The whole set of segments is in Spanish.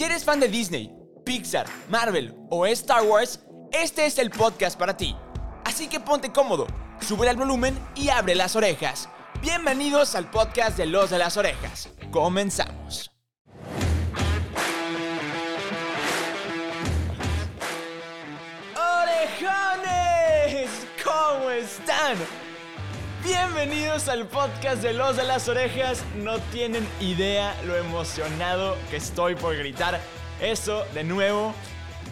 Si eres fan de Disney, Pixar, Marvel o Star Wars, este es el podcast para ti. Así que ponte cómodo, sube el volumen y abre las orejas. Bienvenidos al podcast de Los de las Orejas. Comenzamos. ¡Orejones! ¿Cómo están? Bienvenidos al podcast de Los de las Orejas. No tienen idea lo emocionado que estoy por gritar eso de nuevo.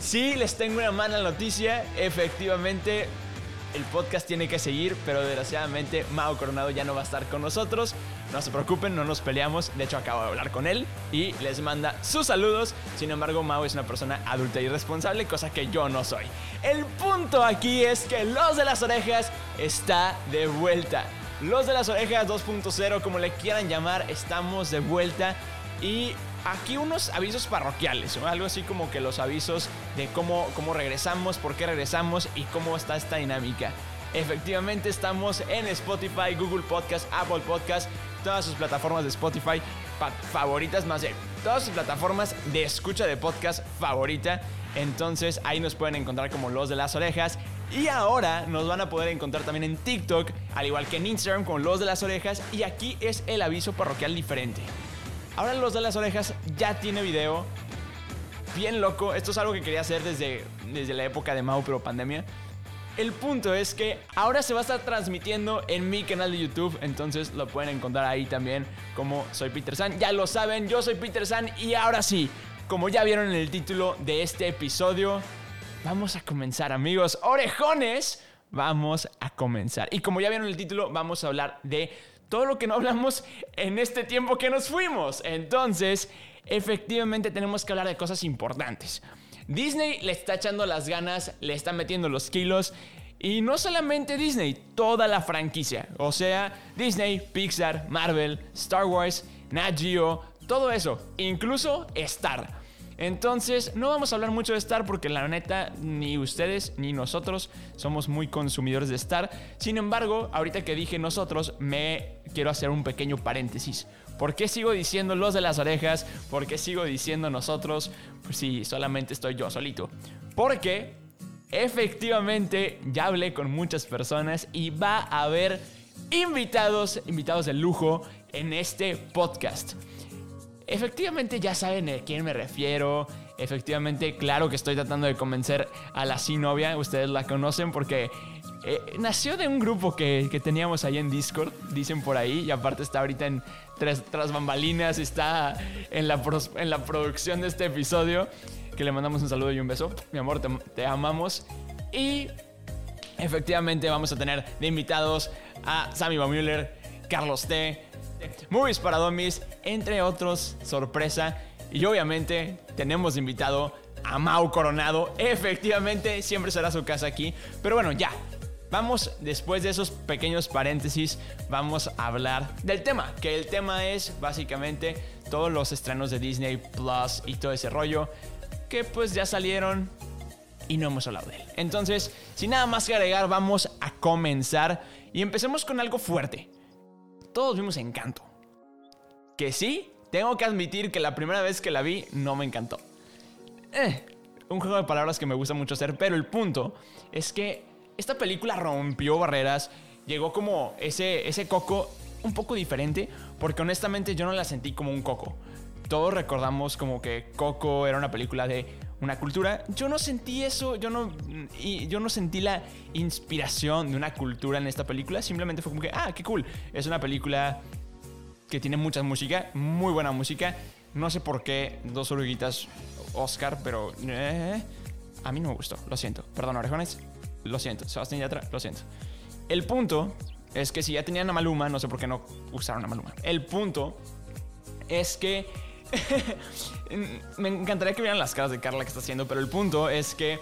Sí, les tengo una mala noticia. Efectivamente, el podcast tiene que seguir, pero desgraciadamente Mao Coronado ya no va a estar con nosotros. No se preocupen, no nos peleamos. De hecho, acabo de hablar con él y les manda sus saludos. Sin embargo, Mao es una persona adulta y responsable, cosa que yo no soy. El punto aquí es que Los de las Orejas está de vuelta. Los de las Orejas 2.0, como le quieran llamar, estamos de vuelta. Y aquí unos avisos parroquiales, algo así como que los avisos de cómo, cómo regresamos, por qué regresamos y cómo está esta dinámica. Efectivamente estamos en Spotify, Google Podcast, Apple Podcast, todas sus plataformas de Spotify favoritas, más de todas sus plataformas de escucha de podcast favorita. Entonces ahí nos pueden encontrar como los de las orejas. Y ahora nos van a poder encontrar también en TikTok, al igual que en Instagram con los de las orejas. Y aquí es el aviso parroquial diferente. Ahora los de las orejas ya tiene video. Bien loco. Esto es algo que quería hacer desde, desde la época de Mau, pero pandemia. El punto es que ahora se va a estar transmitiendo en mi canal de YouTube, entonces lo pueden encontrar ahí también como soy Peter San. Ya lo saben, yo soy Peter San y ahora sí, como ya vieron en el título de este episodio, vamos a comenzar amigos. Orejones, vamos a comenzar. Y como ya vieron en el título, vamos a hablar de todo lo que no hablamos en este tiempo que nos fuimos. Entonces, efectivamente tenemos que hablar de cosas importantes. Disney le está echando las ganas, le está metiendo los kilos. Y no solamente Disney, toda la franquicia. O sea, Disney, Pixar, Marvel, Star Wars, Nat Geo, todo eso. Incluso Star. Entonces, no vamos a hablar mucho de Star porque la neta, ni ustedes ni nosotros somos muy consumidores de Star. Sin embargo, ahorita que dije nosotros, me quiero hacer un pequeño paréntesis. ¿Por qué sigo diciendo los de las orejas? ¿Por qué sigo diciendo nosotros? Pues si solamente estoy yo solito. Porque efectivamente ya hablé con muchas personas y va a haber invitados, invitados de lujo en este podcast. Efectivamente ya saben a quién me refiero. Efectivamente, claro que estoy tratando de convencer a la sí novia. Ustedes la conocen porque eh, nació de un grupo que, teníamos ahí en Discord, dicen por ahí. Y aparte está ahorita en tras, tras bambalinas, está en la, en la producción de este episodio. Que le mandamos un saludo y un beso. Mi amor, te, te amamos. Y efectivamente vamos a tener de invitados a Sammy Baumüller, Carlos T. Movies para Domis, entre otros, sorpresa. Y obviamente tenemos invitado a Mau Coronado. Efectivamente, siempre será su casa aquí. Pero bueno, ya. Vamos, después de esos pequeños paréntesis, vamos a hablar del tema. Que el tema es básicamente todos los estrenos de Disney Plus y todo ese rollo. Que pues ya salieron y no hemos hablado de él. Entonces, sin nada más que agregar, vamos a comenzar. Y empecemos con algo fuerte todos vimos Encanto. Que sí, tengo que admitir que la primera vez que la vi no me encantó. Eh, un juego de palabras que me gusta mucho hacer, pero el punto es que esta película rompió barreras, llegó como ese, ese coco un poco diferente, porque honestamente yo no la sentí como un coco. Todos recordamos como que Coco era una película de una cultura. Yo no sentí eso, yo no, y yo no sentí la inspiración de una cultura en esta película. Simplemente fue como que, ah, qué cool. Es una película que tiene mucha música, muy buena música. No sé por qué dos oruguitas Oscar, pero eh, a mí no me gustó. Lo siento. Perdón, orejones. Lo siento. Sebastián Yatra, lo siento. El punto es que si ya tenían a Maluma, no sé por qué no usaron a Maluma. El punto es que me encantaría que vieran las caras de Carla que está haciendo, pero el punto es que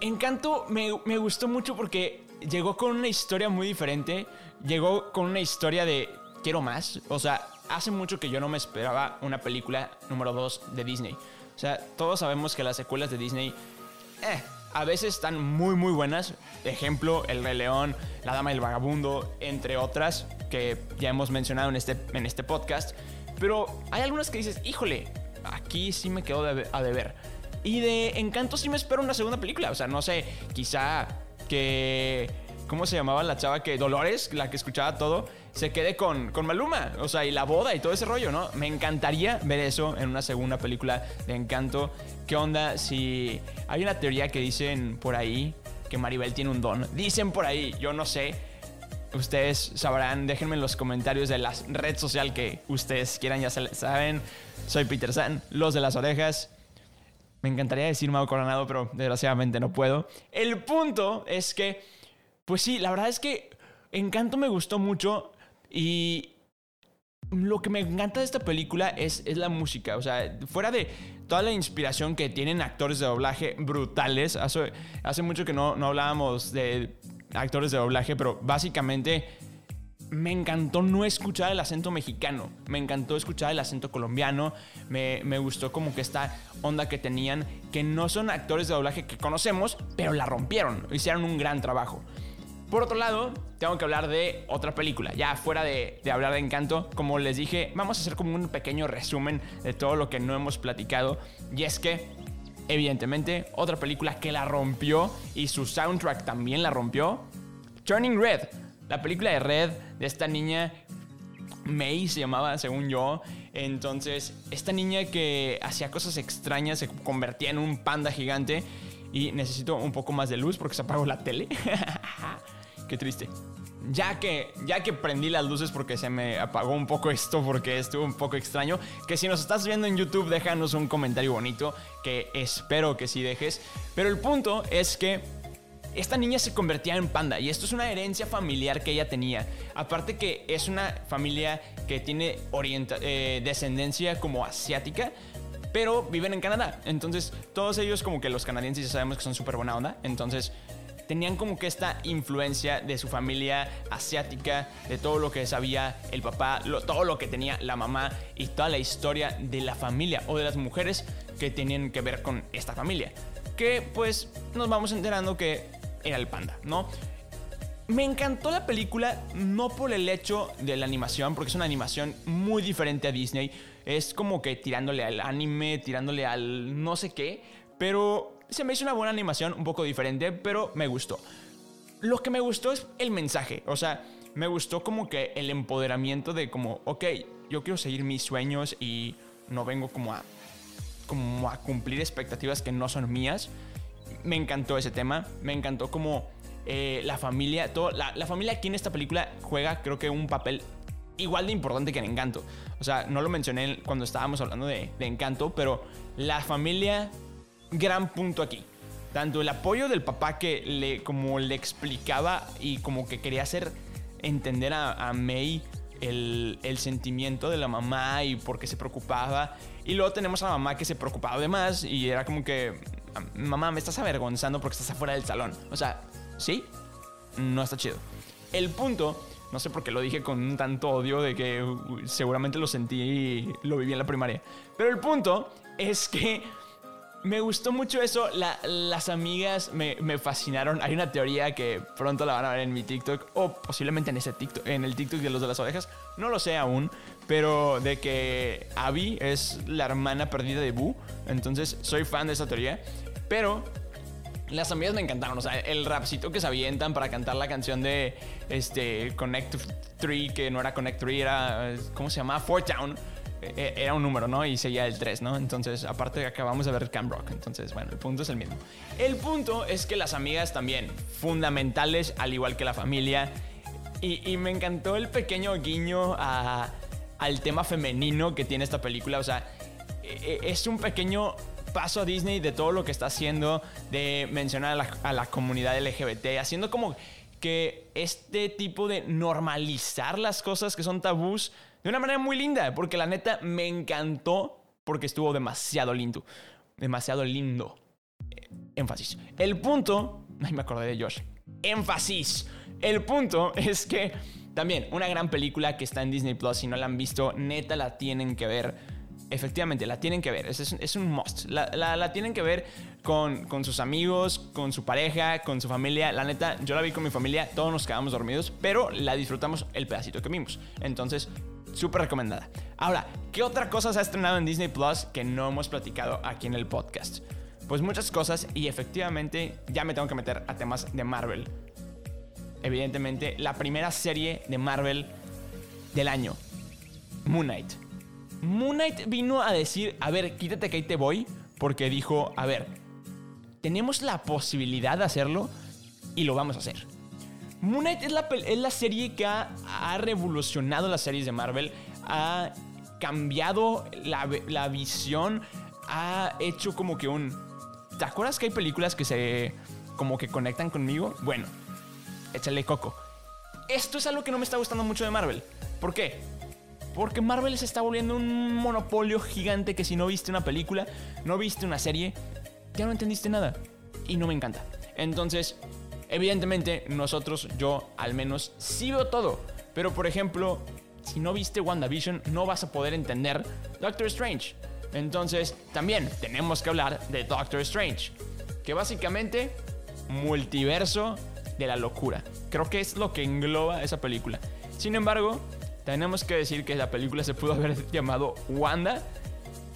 Encanto me, me gustó mucho porque llegó con una historia muy diferente. Llegó con una historia de quiero más. O sea, hace mucho que yo no me esperaba una película número 2 de Disney. O sea, todos sabemos que las secuelas de Disney eh, a veces están muy muy buenas. Ejemplo, El Rey León, La Dama del Vagabundo, entre otras que ya hemos mencionado en este, en este podcast. Pero hay algunas que dices, híjole, aquí sí me quedo a deber. Y de Encanto sí me espero una segunda película. O sea, no sé, quizá que... ¿Cómo se llamaba la chava que Dolores, la que escuchaba todo, se quede con, con Maluma? O sea, y la boda y todo ese rollo, ¿no? Me encantaría ver eso en una segunda película de Encanto. ¿Qué onda si hay una teoría que dicen por ahí que Maribel tiene un don? Dicen por ahí, yo no sé. Ustedes sabrán, déjenme en los comentarios de la red social que ustedes quieran, ya saben. Soy Peter San, los de las orejas. Me encantaría decir Mago Coronado, pero desgraciadamente no puedo. El punto es que, pues sí, la verdad es que Encanto me gustó mucho y lo que me encanta de esta película es, es la música. O sea, fuera de toda la inspiración que tienen actores de doblaje brutales. Hace, hace mucho que no, no hablábamos de actores de doblaje, pero básicamente me encantó no escuchar el acento mexicano, me encantó escuchar el acento colombiano, me, gustó como que esta onda que tenían, que no son actores de doblaje que conocemos, pero la rompieron, hicieron un gran trabajo. Por otro lado, tengo que hablar de otra película. Ya fuera de, de, hablar de Encanto, como les dije, vamos a hacer como un pequeño resumen de todo lo que no hemos platicado. Y es que, evidentemente, otra película que la rompió y su soundtrack también la rompió, Turning Red. La película de Red, de esta niña, May se llamaba, según yo. Entonces, esta niña que hacía cosas extrañas se convertía en un panda gigante. Y necesito un poco más de luz porque se apagó la tele. Qué triste. Ya que, ya que prendí las luces porque se me apagó un poco esto porque estuvo un poco extraño. Que si nos estás viendo en YouTube, déjanos un comentario bonito. Que espero que sí dejes. Pero el punto es que esta niña se convertía en panda y esto es una herencia familiar que ella tenía. Aparte que es una familia que tiene eh, descendencia como asiática, pero viven en Canadá. Entonces todos ellos como que los canadienses ya sabemos que son súper buena onda. Entonces tenían como que esta influencia de su familia asiática, de todo lo que sabía el papá, todo lo que tenía la mamá y toda la historia de la familia o de las mujeres que tenían que ver con esta familia. Que pues nos vamos enterando que era el panda, ¿no? Me encantó la película no por el hecho de la animación, porque es una animación muy diferente a Disney. Es como que tirándole al anime, tirándole al no sé qué, pero se me hizo una buena animación, un poco diferente, pero me gustó. Lo que me gustó es el mensaje, o sea, me gustó como que el empoderamiento de como, ok, yo quiero seguir mis sueños y no vengo como a, como a cumplir expectativas que no son mías me encantó ese tema. Me encantó como eh, la familia, todo, la, familia aquí en esta película juega creo que un papel igual de importante que en Encanto. O sea, no lo mencioné cuando estábamos hablando de, Encanto, pero la familia, gran punto aquí. Tanto el apoyo del papá que le, como le explicaba y como que quería hacer entender a, a May el, el, sentimiento de la mamá y por qué se preocupaba. Y luego tenemos a la mamá que se preocupaba de más y era como que mamá, me estás avergonzando porque estás afuera del salón. O sea, ¿sí? No está chido. El punto, no sé por qué lo dije con tanto odio de que seguramente lo sentí y lo viví en la primaria. Pero el punto es que me gustó mucho eso. las amigas me, fascinaron. Hay una teoría que pronto la van a ver en mi TikTok o posiblemente en ese TikTok, en el TikTok de los de las ovejas. No lo sé aún, pero de que Abby es la hermana perdida de Boo. Entonces soy fan de esa teoría. Pero las amigas me encantaron. O sea, el rapcito que se avientan para cantar la canción de este Connect 3, que no era Connect 3, era. ¿Cómo se llama? Fort Town. E, e, era un número, ¿no? Y seguía el 3, ¿no? Entonces, aparte acabamos de ver Camp Rock. Entonces, bueno, el punto es el mismo. El punto es que las amigas también, fundamentales, al igual que la familia. Y, me encantó el pequeño guiño al tema femenino que tiene esta película. O sea, e, es un pequeño paso a Disney de todo lo que está haciendo, de mencionar a la, a la comunidad LGBT, haciendo como que este tipo de normalizar las cosas que son tabús de una manera muy linda, porque la neta me encantó porque estuvo demasiado lindo, demasiado lindo. Énfasis. El punto, ay me acordé de Josh. Énfasis. El punto es que también una gran película que está en Disney Plus, si no la han visto, neta la tienen que ver efectivamente, la tienen que ver. Es, un must. La, tienen que ver con, con, sus amigos, con su pareja, con su familia. La neta, yo la vi con mi familia, todos nos quedamos dormidos, pero la disfrutamos el pedacito que vimos. Entonces, Súper recomendada. Ahora, ¿qué otra cosa se ha estrenado en Disney Plus que no hemos platicado aquí en el podcast? Pues muchas cosas y efectivamente ya me tengo que meter a temas de Marvel. Evidentemente, la primera serie de Marvel del año, Moon Knight. Moon Knight vino a decir, a ver, quítate que ahí te voy, porque dijo, a ver, tenemos la posibilidad de hacerlo y lo vamos a hacer. Moon Knight es la, serie que ha, ha, revolucionado las series de Marvel, ha cambiado la, la visión, ha hecho como que un... ¿Te acuerdas que hay películas que se como que conectan conmigo? Bueno, échale coco. Esto es algo que no me está gustando mucho de Marvel. ¿Por qué? Porque Marvel se está volviendo un monopolio gigante que si no viste una película, no viste una serie, ya no entendiste nada. Y no me encanta. Entonces, evidentemente, nosotros, yo al menos, sí veo todo. Pero por ejemplo, si no viste WandaVision, no vas a poder entender Doctor Strange. Entonces, también tenemos que hablar de Doctor Strange. Que básicamente, multiverso de la locura. Creo que es lo que engloba esa película. Sin embargo, tenemos que decir que la película se pudo haber llamado Wanda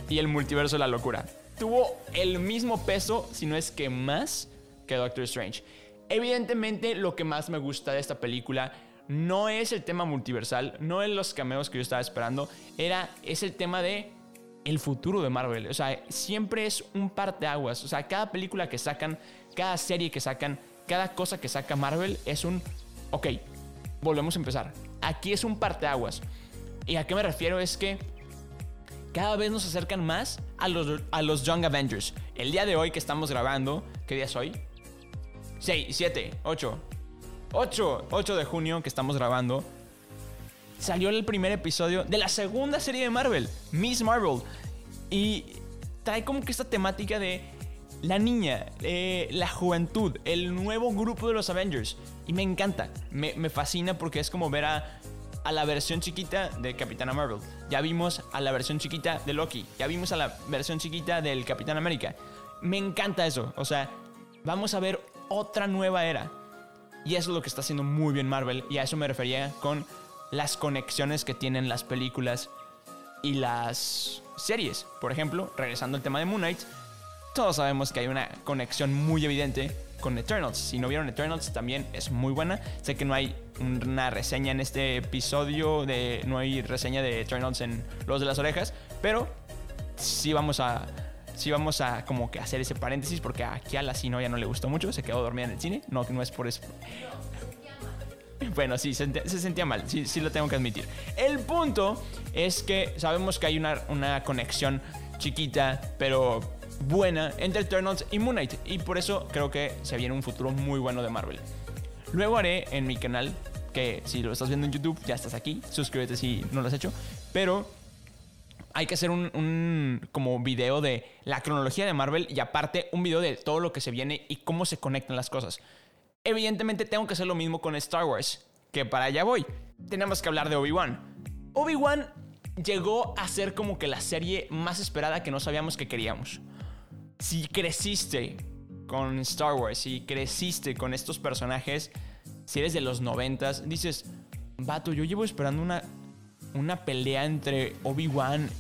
y el multiverso de la locura. Tuvo el mismo peso, si no es que más, que Doctor Strange. Evidentemente, lo que más me gusta de esta película no es el tema multiversal, no es los cameos que yo estaba esperando, era, es el tema de el futuro de Marvel. O sea, siempre es un parteaguas. O sea, cada película que sacan, cada serie que sacan, cada cosa que saca Marvel es un, ok, volvemos a empezar. Aquí es un parteaguas. ¿Y a qué me refiero? Es que cada vez nos acercan más a los, a los Young Avengers. El día de hoy que estamos grabando, ¿qué día es hoy? 6, 7, 8. 8, 8 de junio que estamos grabando. Salió el primer episodio de la segunda serie de Marvel, Miss Marvel. Y trae como que esta temática de la niña, eh, la juventud, el nuevo grupo de los Avengers. Y me encanta, me, me fascina porque es como ver a, a, la versión chiquita de Capitana Marvel. Ya vimos a la versión chiquita de Loki. Ya vimos a la versión chiquita del Capitán América. Me encanta eso. O sea, vamos a ver otra nueva era. Y eso es lo que está haciendo muy bien Marvel. Y a eso me refería con las conexiones que tienen las películas y las series. Por ejemplo, regresando al tema de Moon Knight, todos sabemos que hay una conexión muy evidente con Eternals. Si no vieron Eternals, también es muy buena. Sé que no hay una reseña en este episodio, de, no hay reseña de Eternals en Los de las Orejas, pero sí vamos a, sí vamos a como que hacer ese paréntesis porque aquí a la Sino ya no le gustó mucho, se quedó dormida en el cine. No, no es por eso. Bueno, sí, se, se sentía mal, sí, sí, lo tengo que admitir. El punto es que sabemos que hay una, una conexión chiquita, pero buena entre Eternals y Moon Knight. Y por eso creo que se viene un futuro muy bueno de Marvel. Luego haré en mi canal, que si lo estás viendo en YouTube, ya estás aquí. Suscríbete si no lo has hecho. Pero hay que hacer un, como video de la cronología de Marvel y aparte un video de todo lo que se viene y cómo se conectan las cosas. Evidentemente tengo que hacer lo mismo con Star Wars, que para allá voy. Tenemos que hablar de Obi-Wan. Obi-Wan llegó a ser como que la serie más esperada que no sabíamos que queríamos si creciste con Star Wars, si creciste con estos personajes, si eres de los noventas, dices, vato, yo llevo esperando una, una pelea entre Obi-Wan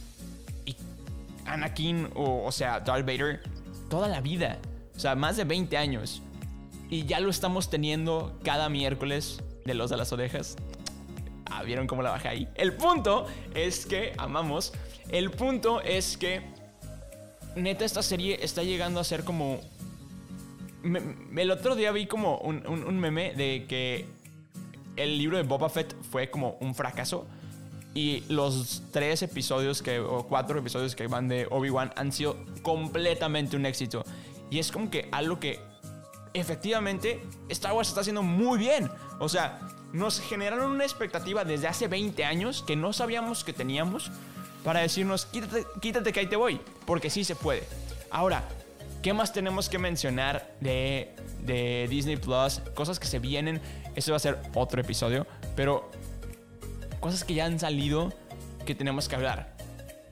Anakin, o, o sea, Darth Vader, toda la vida. O sea, más de 20 años. Y ya lo estamos teniendo cada miércoles de los de las orejas. Ah, ¿vieron cómo la bajé ahí? El punto es que, amamos, el punto es que neta, esta serie está llegando a ser como. el otro día vi como un, meme de que el libro de Boba Fett fue como un fracaso. Y los tres episodios que, o cuatro episodios que van de Obi-Wan han sido completamente un éxito. Y es como que algo que efectivamente Star Wars está haciendo muy bien. O sea, nos generaron una expectativa desde hace 20 años que no sabíamos que teníamos para decirnos, quítate, quítate que ahí te voy, porque sí se puede. Ahora, ¿qué más tenemos que mencionar de, de Disney Plus? Cosas que se vienen, eso va a ser otro episodio, pero cosas que ya han salido que tenemos que hablar.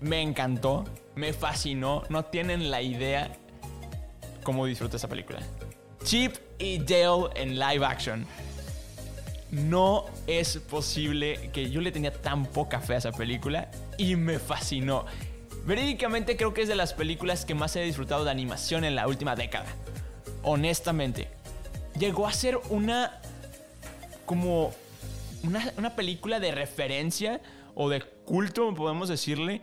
Me encantó, me fascinó, no tienen la idea cómo disfruto esa película. Chip y Dale en live action. No es posible que yo le tenía tan poca fe a esa película y me fascinó. Verídicamente creo que es de las películas que más he disfrutado de animación en la última década. Honestamente. Llegó a ser una... como... Una, una película de referencia o de culto, podemos decirle,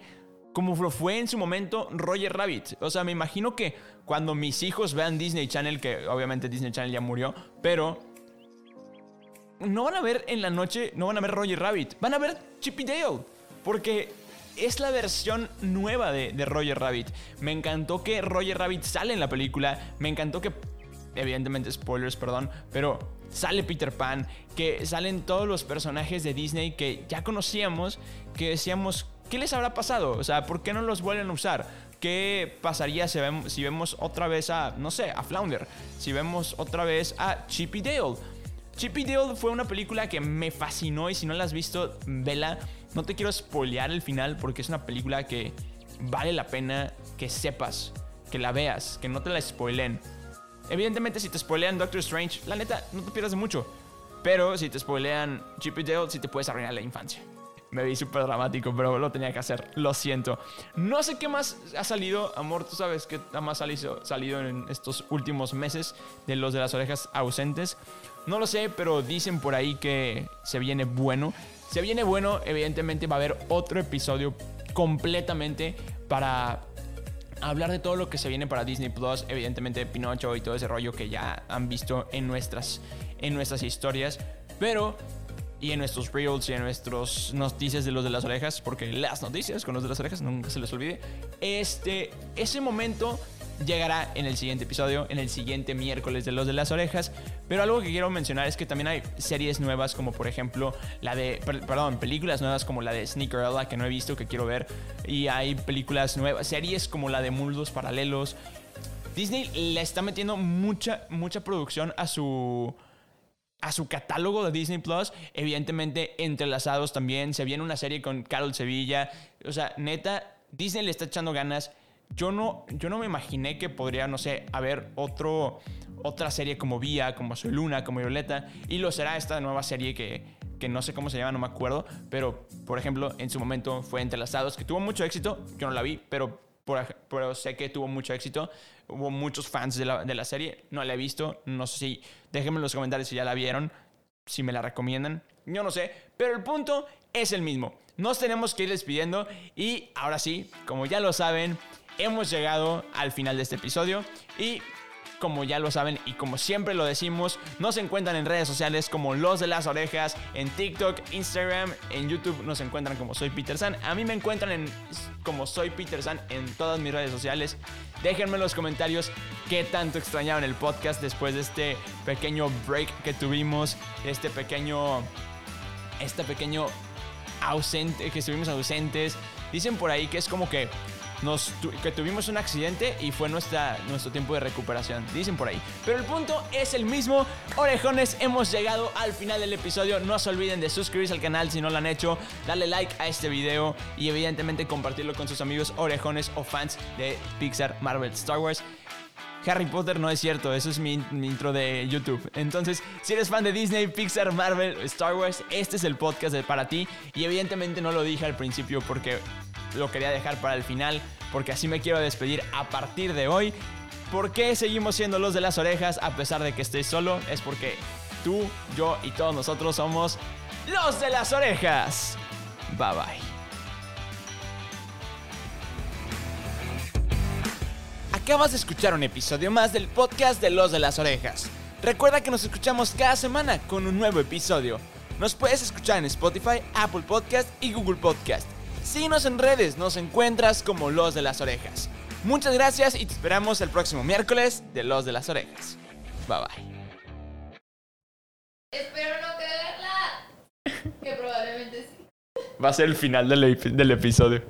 como lo fue en su momento Roger Rabbit. O sea, me imagino que cuando mis hijos vean Disney Channel, que obviamente Disney Channel ya murió, pero no van a ver en la noche, no van a ver Roger Rabbit, van a ver Chippy Dale, porque es la versión nueva de, de Roger Rabbit. Me encantó que Roger Rabbit sale en la película, me encantó que, evidentemente spoilers, perdón, pero sale Peter Pan, que salen todos los personajes de Disney que ya conocíamos, que decíamos, ¿qué les habrá pasado? O sea, ¿por qué no los vuelven a usar? ¿Qué pasaría si vemos, otra vez a, no sé, a Flounder? Si vemos otra vez a Chippy Dale. Chippy Dale fue una película que me fascinó y si no la has visto, vela. No te quiero spoilear el final porque es una película que vale la pena que sepas, que la veas, que no te la spoilen. Evidentemente, si te spoilean Doctor Strange, la neta, no te pierdas de mucho. Pero si te spoilean Chippy Dale, sí te puedes arruinar la infancia. Me vi súper dramático, pero lo tenía que hacer. Lo siento. No sé qué más ha salido, amor. Tú sabes qué más ha salido en estos últimos meses de los de las orejas ausentes. No lo sé, pero dicen por ahí que se viene bueno. Se viene bueno, evidentemente va a haber otro episodio completamente para hablar de todo lo que se viene para Disney Plus, evidentemente Pinocho y todo ese rollo que ya han visto en nuestras, en nuestras historias. Pero y en nuestros reels y en nuestras noticias de los de las orejas, porque las noticias con los de las orejas nunca se les olvide. Este, ese momento llegará en el siguiente episodio, en el siguiente miércoles de los de las orejas. Pero algo que quiero mencionar es que también hay series nuevas, como por ejemplo la de, perdón, películas nuevas como la de Sneakerella que no he visto, que quiero ver. Y hay películas nuevas, series como la de Mundos Paralelos. Disney le está metiendo mucha, mucha producción a su a su catálogo de Disney Plus, evidentemente entrelazados también. Se viene una serie con Carol Sevilla. O sea, neta, Disney le está echando ganas. Yo no, yo no me imaginé que podría, no sé, haber otro, otra serie como Vía, como Soy Luna, como Violeta. Y lo será esta nueva serie que, que no sé cómo se llama, no me acuerdo. Pero, por ejemplo, en su momento fue Entrelazados, que tuvo mucho éxito. Yo no la vi, pero, pero sé que tuvo mucho éxito. Hubo muchos fans de la, de la serie. No la he visto. No sé si. Déjenme en los comentarios si ya la vieron. Si me la recomiendan. Yo no sé. Pero el punto es el mismo. Nos tenemos que ir despidiendo. Y ahora sí, como ya lo saben, hemos llegado al final de este episodio. Y como ya lo saben y como siempre lo decimos, nos encuentran en redes sociales como Los de las Orejas, en TikTok, Instagram, en YouTube nos encuentran como Soy Peter San. A mí me encuentran en, como Soy Peter San en todas mis redes sociales. Déjenme en los comentarios qué tanto extrañaron el podcast después de este pequeño break que tuvimos, este pequeño, este pequeño ausente, que estuvimos ausentes. Dicen por ahí que es como que que tuvimos un accidente y fue nuestra, nuestro tiempo de recuperación, dicen por ahí. Pero el punto es el mismo. Orejones, hemos llegado al final del episodio. No se olviden de suscribirse al canal si no lo han hecho, darle like a este video y evidentemente compartirlo con sus amigos orejones o fans de Pixar, Marvel, Star Wars. Harry Potter no es cierto, eso es mi, intro de YouTube. Entonces, si eres fan de Disney, Pixar, Marvel, Star Wars, este es el podcast para ti. Y evidentemente no lo dije al principio porque lo quería dejar para el final, porque así me quiero despedir a partir de hoy. ¿Por qué seguimos siendo los de las orejas a pesar de que estés solo? Es porque tú, yo y todos nosotros somos los de las orejas. Bye bye. Acabas de escuchar un episodio más del podcast de Los de las Orejas. Recuerda que nos escuchamos cada semana con un nuevo episodio. Nos puedes escuchar en Spotify, Apple Podcast y Google Podcast. Síguenos en redes, nos encuentras como Los de las Orejas. Muchas gracias y te esperamos el próximo miércoles de Los de las Orejas. Bye bye. Espero no cagarla. Que probablemente sí. Va a ser el final del, del episodio.